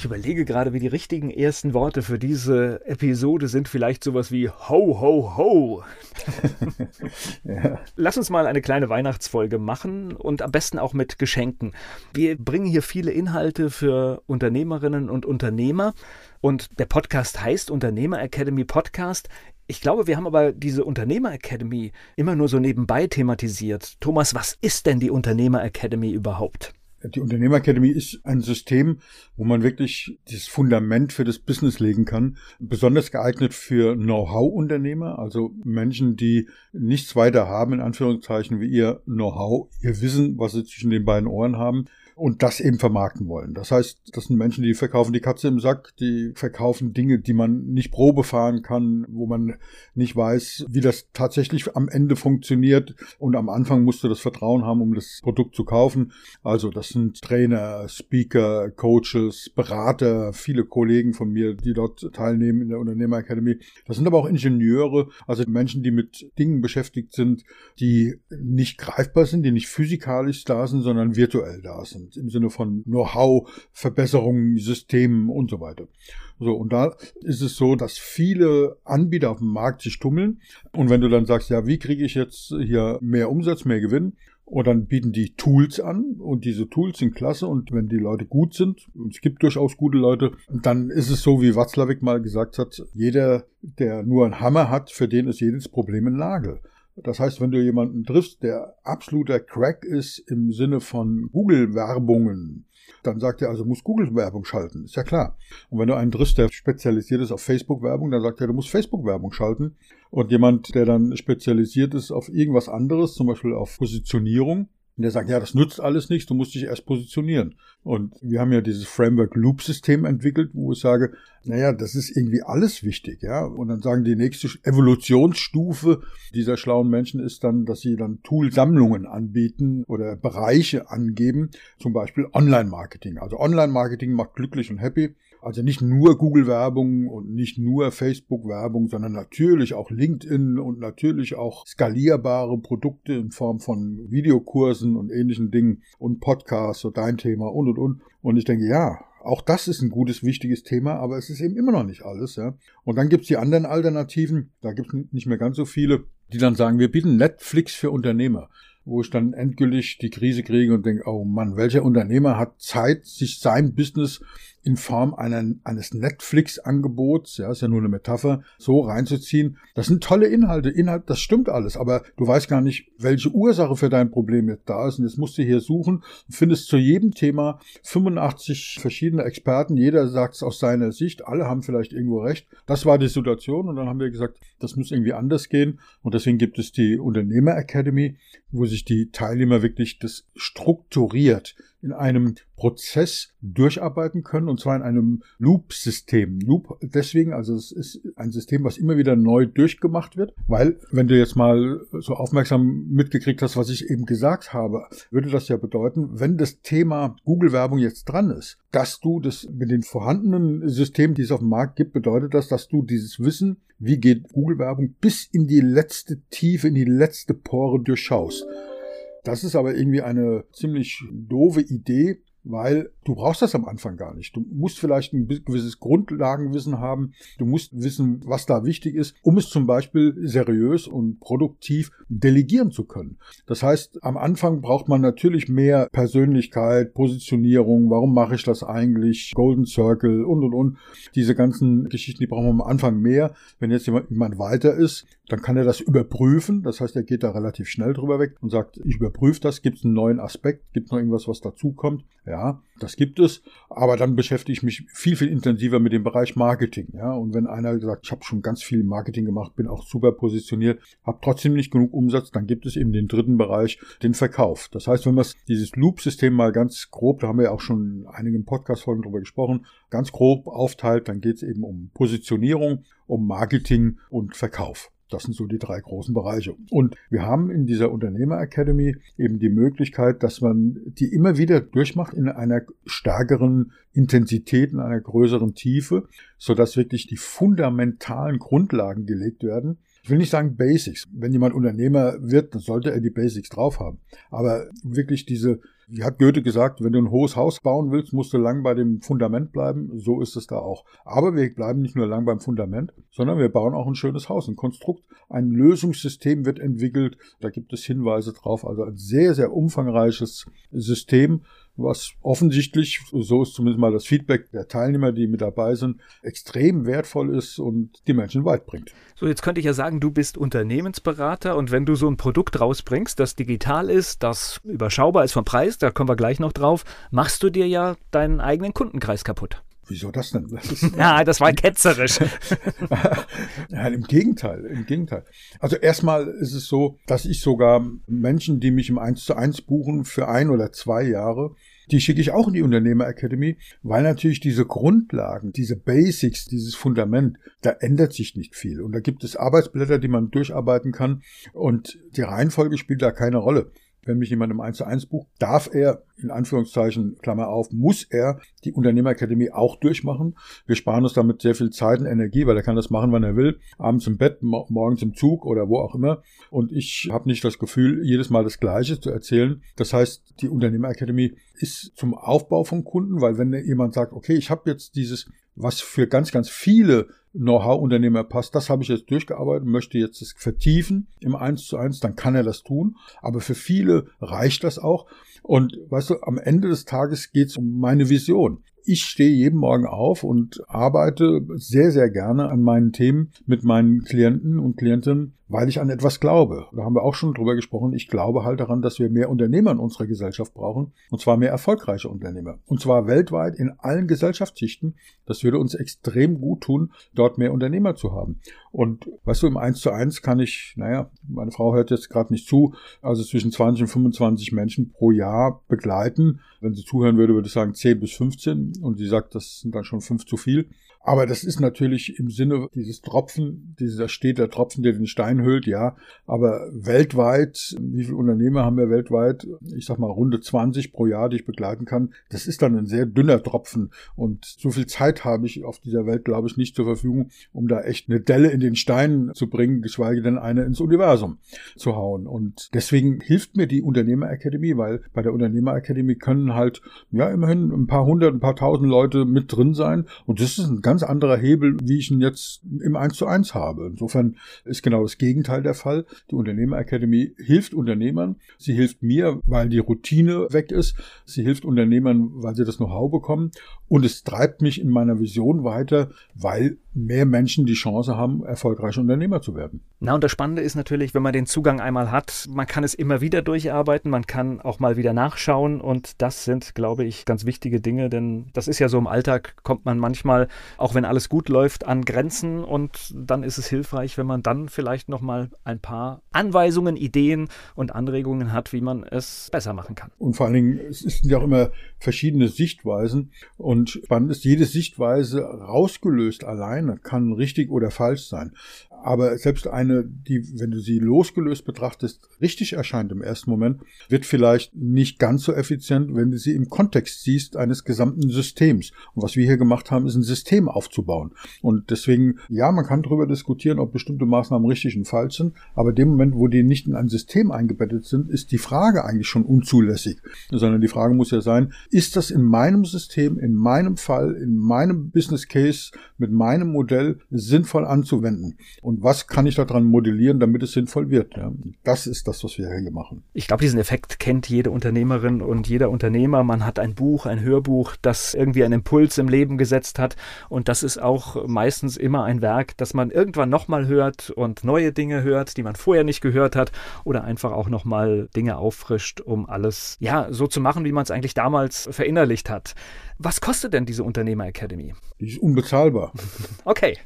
Ich überlege gerade, wie die richtigen ersten Worte für diese Episode sind. Vielleicht sowas wie Ho, ho, ho. ja. Lass uns mal eine kleine Weihnachtsfolge machen und am besten auch mit Geschenken. Wir bringen hier viele Inhalte für Unternehmerinnen und Unternehmer. Und der Podcast heißt Unternehmer Academy Podcast. Ich glaube, wir haben aber diese Unternehmer Academy immer nur so nebenbei thematisiert. Thomas, was ist denn die Unternehmer Academy überhaupt? Die Unternehmer Academy ist ein System, wo man wirklich dieses Fundament für das Business legen kann. Besonders geeignet für Know-how-Unternehmer, also Menschen, die nichts weiter haben, in Anführungszeichen, wie ihr Know-how, ihr Wissen, was sie zwischen den beiden Ohren haben und das eben vermarkten wollen. Das heißt, das sind Menschen, die verkaufen die Katze im Sack, die verkaufen Dinge, die man nicht Probe fahren kann, wo man nicht weiß, wie das tatsächlich am Ende funktioniert. Und am Anfang musst du das Vertrauen haben, um das Produkt zu kaufen. Also das sind Trainer, Speaker, Coaches, Berater, viele Kollegen von mir, die dort teilnehmen in der Unternehmerakademie. Das sind aber auch Ingenieure, also Menschen, die mit Dingen beschäftigt sind, die nicht greifbar sind, die nicht physikalisch da sind, sondern virtuell da sind im Sinne von Know-how, Verbesserungen, Systemen und so weiter. So, und da ist es so, dass viele Anbieter auf dem Markt sich tummeln. Und wenn du dann sagst, ja, wie kriege ich jetzt hier mehr Umsatz, mehr Gewinn? Und dann bieten die Tools an und diese Tools sind klasse und wenn die Leute gut sind, und es gibt durchaus gute Leute, dann ist es so, wie Watzlawick mal gesagt hat, jeder, der nur einen Hammer hat, für den ist jedes Problem ein Nagel. Das heißt, wenn du jemanden triffst, der absoluter Crack ist im Sinne von Google-Werbungen, dann sagt er also, muss Google-Werbung schalten. Ist ja klar. Und wenn du einen triffst, der spezialisiert ist auf Facebook-Werbung, dann sagt er, du musst Facebook-Werbung schalten. Und jemand, der dann spezialisiert ist auf irgendwas anderes, zum Beispiel auf Positionierung, und der sagt, ja, das nutzt alles nichts, du musst dich erst positionieren. Und wir haben ja dieses Framework Loop System entwickelt, wo ich sage, naja, das ist irgendwie alles wichtig, ja. Und dann sagen die nächste Evolutionsstufe dieser schlauen Menschen ist dann, dass sie dann Toolsammlungen anbieten oder Bereiche angeben, zum Beispiel Online-Marketing. Also Online-Marketing macht glücklich und happy. Also nicht nur Google-Werbung und nicht nur Facebook-Werbung, sondern natürlich auch LinkedIn und natürlich auch skalierbare Produkte in Form von Videokursen und ähnlichen Dingen und Podcasts, so dein Thema und und und. Und ich denke, ja, auch das ist ein gutes, wichtiges Thema, aber es ist eben immer noch nicht alles. Ja. Und dann gibt's die anderen Alternativen, da gibt's nicht mehr ganz so viele, die dann sagen, wir bieten Netflix für Unternehmer wo ich dann endgültig die Krise kriege und denke, oh Mann, welcher Unternehmer hat Zeit, sich sein Business in Form einer, eines Netflix-Angebots, ja, ist ja nur eine Metapher, so reinzuziehen. Das sind tolle Inhalte, Inhalt, das stimmt alles, aber du weißt gar nicht, welche Ursache für dein Problem jetzt da ist. Und jetzt musst du hier suchen und findest zu jedem Thema 85 verschiedene Experten, jeder sagt es aus seiner Sicht, alle haben vielleicht irgendwo recht. Das war die Situation und dann haben wir gesagt, das muss irgendwie anders gehen. Und deswegen gibt es die Unternehmer Academy, wo sich die Teilnehmer wirklich das strukturiert in einem Prozess durcharbeiten können, und zwar in einem Loop-System. Loop deswegen, also es ist ein System, was immer wieder neu durchgemacht wird, weil, wenn du jetzt mal so aufmerksam mitgekriegt hast, was ich eben gesagt habe, würde das ja bedeuten, wenn das Thema Google-Werbung jetzt dran ist, dass du das mit den vorhandenen Systemen, die es auf dem Markt gibt, bedeutet das, dass du dieses Wissen, wie geht Google-Werbung, bis in die letzte Tiefe, in die letzte Pore durchschaust. Das ist aber irgendwie eine ziemlich doofe Idee, weil du brauchst das am Anfang gar nicht. Du musst vielleicht ein gewisses Grundlagenwissen haben. Du musst wissen, was da wichtig ist, um es zum Beispiel seriös und produktiv delegieren zu können. Das heißt, am Anfang braucht man natürlich mehr Persönlichkeit, Positionierung. Warum mache ich das eigentlich? Golden Circle und und und. Diese ganzen Geschichten, die brauchen wir am Anfang mehr. Wenn jetzt jemand, weiter ist, dann kann er das überprüfen. Das heißt, er geht da relativ schnell drüber weg und sagt, ich überprüfe das. Gibt es einen neuen Aspekt? Gibt es noch irgendwas, was dazukommt? Ja, Das gibt es, aber dann beschäftige ich mich viel, viel intensiver mit dem Bereich Marketing. Ja? Und wenn einer sagt, ich habe schon ganz viel Marketing gemacht, bin auch super positioniert, habe trotzdem nicht genug Umsatz, dann gibt es eben den dritten Bereich, den Verkauf. Das heißt, wenn man dieses Loop-System mal ganz grob, da haben wir ja auch schon in einigen Podcast-Folgen drüber gesprochen, ganz grob aufteilt, dann geht es eben um Positionierung, um Marketing und Verkauf. Das sind so die drei großen Bereiche. Und wir haben in dieser Unternehmer Academy eben die Möglichkeit, dass man die immer wieder durchmacht in einer stärkeren Intensität, in einer größeren Tiefe, sodass wirklich die fundamentalen Grundlagen gelegt werden. Ich will nicht sagen Basics. Wenn jemand Unternehmer wird, dann sollte er die Basics drauf haben. Aber wirklich diese wie hat Goethe gesagt, wenn du ein hohes Haus bauen willst, musst du lang bei dem Fundament bleiben. So ist es da auch. Aber wir bleiben nicht nur lang beim Fundament, sondern wir bauen auch ein schönes Haus, ein Konstrukt. Ein Lösungssystem wird entwickelt. Da gibt es Hinweise drauf. Also ein sehr, sehr umfangreiches System, was offensichtlich, so ist zumindest mal das Feedback der Teilnehmer, die mit dabei sind, extrem wertvoll ist und die Menschen weit bringt. So, jetzt könnte ich ja sagen, du bist Unternehmensberater und wenn du so ein Produkt rausbringst, das digital ist, das überschaubar ist vom Preis, da kommen wir gleich noch drauf, machst du dir ja deinen eigenen Kundenkreis kaputt. Wieso das denn? Das ist, ja, das war ketzerisch. ja, Im Gegenteil, im Gegenteil. Also erstmal ist es so, dass ich sogar Menschen, die mich im 1 zu 1 buchen für ein oder zwei Jahre, die schicke ich auch in die Unternehmer Academy, weil natürlich diese Grundlagen, diese Basics, dieses Fundament, da ändert sich nicht viel. Und da gibt es Arbeitsblätter, die man durcharbeiten kann. Und die Reihenfolge spielt da keine Rolle. Wenn mich jemand im 1 zu 1 bucht, darf er in Anführungszeichen, Klammer auf, muss er die Unternehmerakademie auch durchmachen. Wir sparen uns damit sehr viel Zeit und Energie, weil er kann das machen, wann er will. Abends im Bett, morgens im Zug oder wo auch immer. Und ich habe nicht das Gefühl, jedes Mal das Gleiche zu erzählen. Das heißt, die Unternehmerakademie ist zum Aufbau von Kunden, weil wenn jemand sagt, okay, ich habe jetzt dieses, was für ganz, ganz viele Know-how-Unternehmer passt, das habe ich jetzt durchgearbeitet, möchte jetzt das vertiefen im 1 zu 1, dann kann er das tun. Aber für viele reicht das auch. Und weißt du, am Ende des Tages geht es um meine Vision. Ich stehe jeden Morgen auf und arbeite sehr, sehr gerne an meinen Themen mit meinen Klienten und Klientinnen, weil ich an etwas glaube. Da haben wir auch schon drüber gesprochen. Ich glaube halt daran, dass wir mehr Unternehmer in unserer Gesellschaft brauchen. Und zwar mehr erfolgreiche Unternehmer. Und zwar weltweit in allen Gesellschaftsschichten. Das würde uns extrem gut tun, dort mehr Unternehmer zu haben. Und weißt du, im 1 zu 1 kann ich, naja, meine Frau hört jetzt gerade nicht zu, also zwischen 20 und 25 Menschen pro Jahr begleiten. Wenn sie zuhören würde, würde ich sagen 10 bis 15. Und sie sagt, das sind dann schon fünf zu viel. Aber das ist natürlich im Sinne dieses Tropfen, dieser steht der Tropfen, der den Stein hüllt, ja. Aber weltweit, wie viele Unternehmer haben wir weltweit? Ich sag mal runde 20 pro Jahr, die ich begleiten kann. Das ist dann ein sehr dünner Tropfen. Und so viel Zeit habe ich auf dieser Welt, glaube ich, nicht zur Verfügung, um da echt eine Delle in den Stein zu bringen, geschweige denn eine ins Universum zu hauen. Und deswegen hilft mir die Unternehmerakademie, weil bei der Unternehmerakademie können halt, ja, immerhin ein paar hundert, ein paar tausend Leute mit drin sein. Und das ist ein ganz anderer Hebel, wie ich ihn jetzt im 1 zu 1 habe. Insofern ist genau das Gegenteil der Fall. Die Unternehmerakademie hilft Unternehmern. Sie hilft mir, weil die Routine weg ist. Sie hilft Unternehmern, weil sie das Know-how bekommen. Und es treibt mich in meiner Vision weiter, weil mehr Menschen die Chance haben, erfolgreiche Unternehmer zu werden. Na, und das Spannende ist natürlich, wenn man den Zugang einmal hat, man kann es immer wieder durcharbeiten, man kann auch mal wieder nachschauen und das sind, glaube ich, ganz wichtige Dinge, denn das ist ja so im Alltag, kommt man manchmal, auch wenn alles gut läuft, an Grenzen und dann ist es hilfreich, wenn man dann vielleicht nochmal ein paar Anweisungen, Ideen und Anregungen hat, wie man es besser machen kann. Und vor allen Dingen, es sind ja auch immer verschiedene Sichtweisen und spannend ist jede Sichtweise rausgelöst allein eine kann richtig oder falsch sein. Aber selbst eine, die, wenn du sie losgelöst betrachtest, richtig erscheint im ersten Moment, wird vielleicht nicht ganz so effizient, wenn du sie im Kontext siehst eines gesamten Systems. Und was wir hier gemacht haben, ist ein System aufzubauen. Und deswegen, ja, man kann darüber diskutieren, ob bestimmte Maßnahmen richtig und falsch sind, aber dem Moment, wo die nicht in ein System eingebettet sind, ist die Frage eigentlich schon unzulässig. Sondern die Frage muss ja sein, ist das in meinem System, in meinem Fall, in meinem Business Case, mit meinem Modell sinnvoll anzuwenden? Was kann ich daran modellieren, damit es sinnvoll wird? Ja? Das ist das, was wir hier machen. Ich glaube, diesen Effekt kennt jede Unternehmerin und jeder Unternehmer. Man hat ein Buch, ein Hörbuch, das irgendwie einen Impuls im Leben gesetzt hat. Und das ist auch meistens immer ein Werk, das man irgendwann nochmal hört und neue Dinge hört, die man vorher nicht gehört hat oder einfach auch nochmal Dinge auffrischt, um alles, ja, so zu machen, wie man es eigentlich damals verinnerlicht hat. Was kostet denn diese Unternehmer Academy? Die ist unbezahlbar. okay.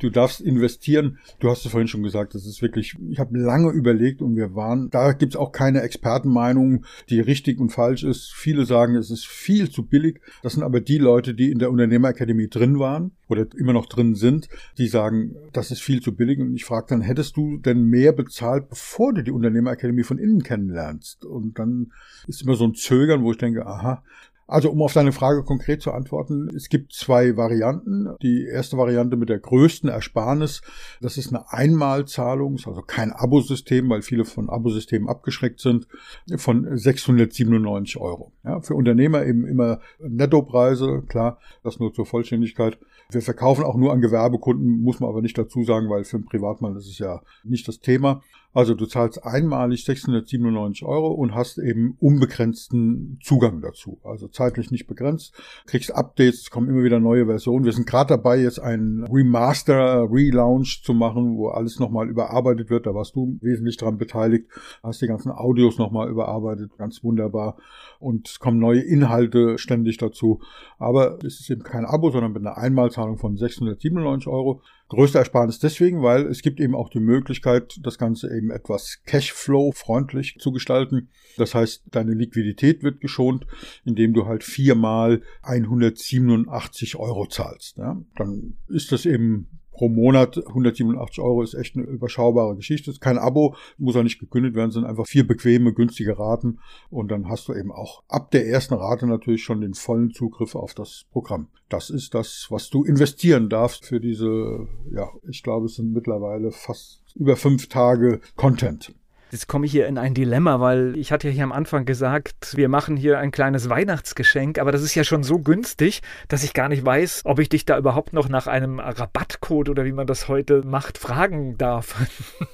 Du darfst investieren. Du hast es vorhin schon gesagt, das ist wirklich, ich habe lange überlegt und wir waren, da gibt's auch keine Expertenmeinung, die richtig und falsch ist. Viele sagen, es ist viel zu billig. Das sind aber die Leute, die in der Unternehmerakademie drin waren oder immer noch drin sind, die sagen, das ist viel zu billig. Und ich frage dann, hättest du denn mehr bezahlt, bevor du die Unternehmerakademie von innen kennenlernst? Und dann ist immer so ein Zögern, wo ich denke, aha, also um auf deine Frage konkret zu antworten, es gibt zwei Varianten. Die erste Variante mit der größten Ersparnis, das ist eine Einmalzahlung, also kein Abosystem, weil viele von Abosystemen abgeschreckt sind, von 697 Euro. Ja, für Unternehmer eben immer Nettopreise, klar, das nur zur Vollständigkeit. Wir verkaufen auch nur an Gewerbekunden, muss man aber nicht dazu sagen, weil für einen Privatmann ist es ja nicht das Thema. Also du zahlst einmalig 697 Euro und hast eben unbegrenzten Zugang dazu. Also zeitlich nicht begrenzt. Kriegst Updates, kommen immer wieder neue Versionen. Wir sind gerade dabei, jetzt einen Remaster, Relaunch zu machen, wo alles nochmal überarbeitet wird. Da warst du wesentlich dran beteiligt. Hast die ganzen Audios nochmal überarbeitet. Ganz wunderbar. Und es kommen neue Inhalte ständig dazu. Aber es ist eben kein Abo, sondern mit einer Einmalzahlung von 697 Euro. Größte Ersparnis deswegen, weil es gibt eben auch die Möglichkeit, das Ganze eben etwas Cashflow-freundlich zu gestalten. Das heißt, deine Liquidität wird geschont, indem du halt viermal 187 Euro zahlst. Ja? Dann ist das eben pro Monat 187 Euro ist echt eine überschaubare Geschichte. ist kein Abo, muss auch nicht gekündigt werden, sind einfach vier bequeme, günstige Raten. Und dann hast du eben auch ab der ersten Rate natürlich schon den vollen Zugriff auf das Programm. Das ist das, was du investieren darfst für diese, ja, ich glaube, es sind mittlerweile fast über fünf Tage Content. Jetzt komme ich hier in ein Dilemma, weil ich hatte ja hier am Anfang gesagt, wir machen hier ein kleines Weihnachtsgeschenk, aber das ist ja schon so günstig, dass ich gar nicht weiß, ob ich dich da überhaupt noch nach einem Rabattcode oder wie man das heute macht, fragen darf.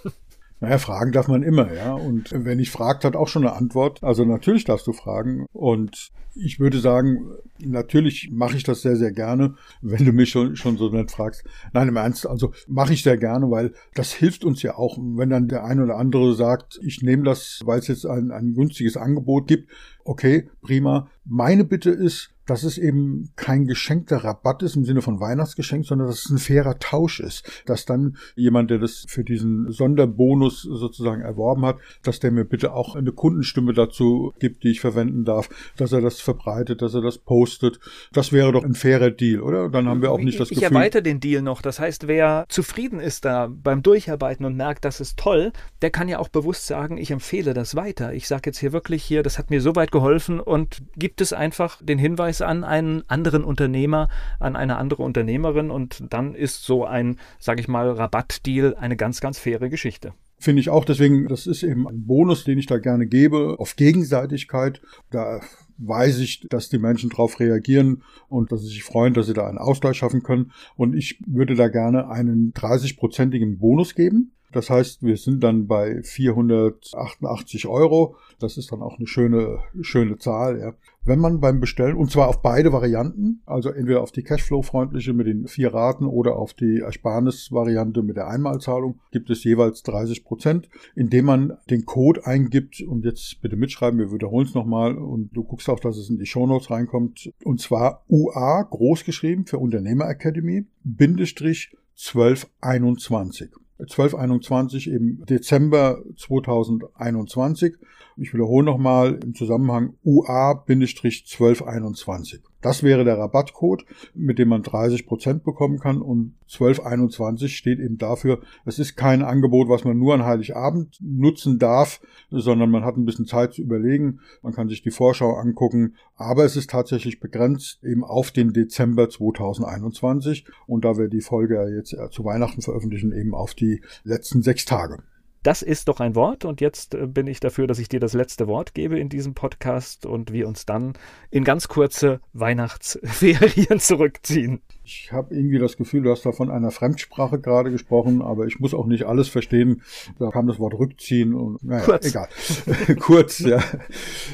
Naja, fragen darf man immer, ja. Und wenn ich fragt, hat auch schon eine Antwort. Also natürlich darfst du fragen. Und ich würde sagen, natürlich mache ich das sehr, sehr gerne, wenn du mich schon, schon so nett fragst. Nein, im Ernst, also mache ich sehr gerne, weil das hilft uns ja auch. Wenn dann der eine oder andere sagt, ich nehme das, weil es jetzt ein, ein günstiges Angebot gibt, okay, prima. Meine Bitte ist, dass es eben kein geschenkter Rabatt ist im Sinne von Weihnachtsgeschenk, sondern dass es ein fairer Tausch ist. Dass dann jemand, der das für diesen Sonderbonus sozusagen erworben hat, dass der mir bitte auch eine Kundenstimme dazu gibt, die ich verwenden darf, dass er das verbreitet, dass er das postet. Das wäre doch ein fairer Deal, oder? Dann haben wir auch nicht das ich Gefühl. Ich erweitere den Deal noch. Das heißt, wer zufrieden ist da beim Durcharbeiten und merkt, das ist toll, der kann ja auch bewusst sagen, ich empfehle das weiter. Ich sage jetzt hier wirklich hier, das hat mir so weit geholfen und gibt es einfach den Hinweis, an einen anderen Unternehmer, an eine andere Unternehmerin und dann ist so ein, sage ich mal, Rabattdeal eine ganz, ganz faire Geschichte. Finde ich auch. Deswegen, das ist eben ein Bonus, den ich da gerne gebe, auf Gegenseitigkeit. Da weiß ich, dass die Menschen darauf reagieren und dass sie sich freuen, dass sie da einen Ausgleich schaffen können. Und ich würde da gerne einen 30-prozentigen Bonus geben. Das heißt, wir sind dann bei 488 Euro. Das ist dann auch eine schöne, schöne Zahl. Ja. Wenn man beim Bestellen, und zwar auf beide Varianten, also entweder auf die Cashflow-freundliche mit den vier Raten oder auf die Ersparnis-Variante mit der Einmalzahlung, gibt es jeweils 30 Prozent, indem man den Code eingibt und jetzt bitte mitschreiben, wir wiederholen es nochmal und du guckst auch, dass es in die Shownotes reinkommt. Und zwar UA, groß geschrieben für Unternehmer Academy, Bindestrich 1221. 1221 im Dezember 2021. Ich wiederhole nochmal im Zusammenhang UA-1221. Das wäre der Rabattcode, mit dem man 30 Prozent bekommen kann und 1221 steht eben dafür, es ist kein Angebot, was man nur an Heiligabend nutzen darf, sondern man hat ein bisschen Zeit zu überlegen, man kann sich die Vorschau angucken, aber es ist tatsächlich begrenzt eben auf den Dezember 2021 und da wir die Folge jetzt zu Weihnachten veröffentlichen, eben auf die letzten sechs Tage. Das ist doch ein Wort und jetzt äh, bin ich dafür, dass ich dir das letzte Wort gebe in diesem Podcast und wir uns dann in ganz kurze Weihnachtsferien zurückziehen. Ich habe irgendwie das Gefühl, du hast da von einer Fremdsprache gerade gesprochen, aber ich muss auch nicht alles verstehen. Da kam das Wort rückziehen und naja, Kurz. egal. Kurz, ja.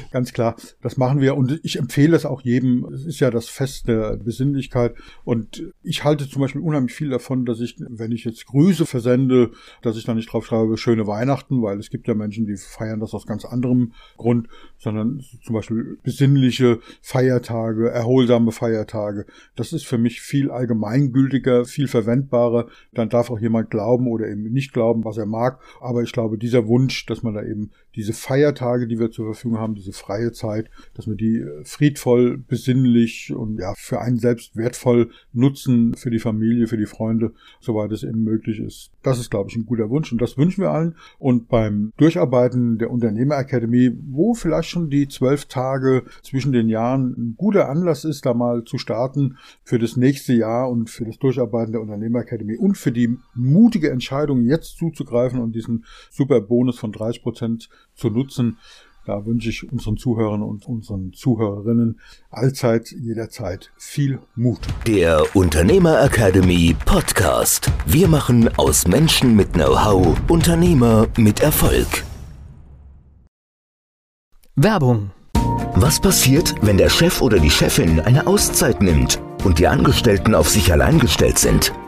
Ganz klar. Das machen wir und ich empfehle es auch jedem. Es ist ja das Fest der Besinnlichkeit und ich halte zum Beispiel unheimlich viel davon, dass ich, wenn ich jetzt Grüße versende, dass ich da nicht drauf schreibe, schöne Weihnachten, weil es gibt ja Menschen, die feiern das aus ganz anderem Grund, sondern zum Beispiel besinnliche Feiertage, erholsame Feiertage. Das ist für mich viel allgemeingültiger, viel verwendbarer. Dann darf auch jemand glauben oder eben nicht glauben, was er mag. Aber ich glaube, dieser Wunsch, dass man da eben diese Feiertage, die wir zur Verfügung haben, diese freie Zeit, dass wir die äh, friedvoll, besinnlich und ja, für einen selbst wertvoll nutzen, für die Familie, für die Freunde, soweit es eben möglich ist. Das ist, glaube ich, ein guter Wunsch und das wünschen wir allen. Und beim Durcharbeiten der Unternehmerakademie, wo vielleicht schon die zwölf Tage zwischen den Jahren ein guter Anlass ist, da mal zu starten für das nächste Jahr und für das Durcharbeiten der Unternehmerakademie und für die mutige Entscheidung, jetzt zuzugreifen und diesen super Bonus von 30 Prozent zu nutzen. Da wünsche ich unseren Zuhörern und unseren Zuhörerinnen allzeit, jederzeit viel Mut. Der Unternehmer Academy Podcast. Wir machen aus Menschen mit Know-how Unternehmer mit Erfolg. Werbung. Was passiert, wenn der Chef oder die Chefin eine Auszeit nimmt und die Angestellten auf sich allein gestellt sind?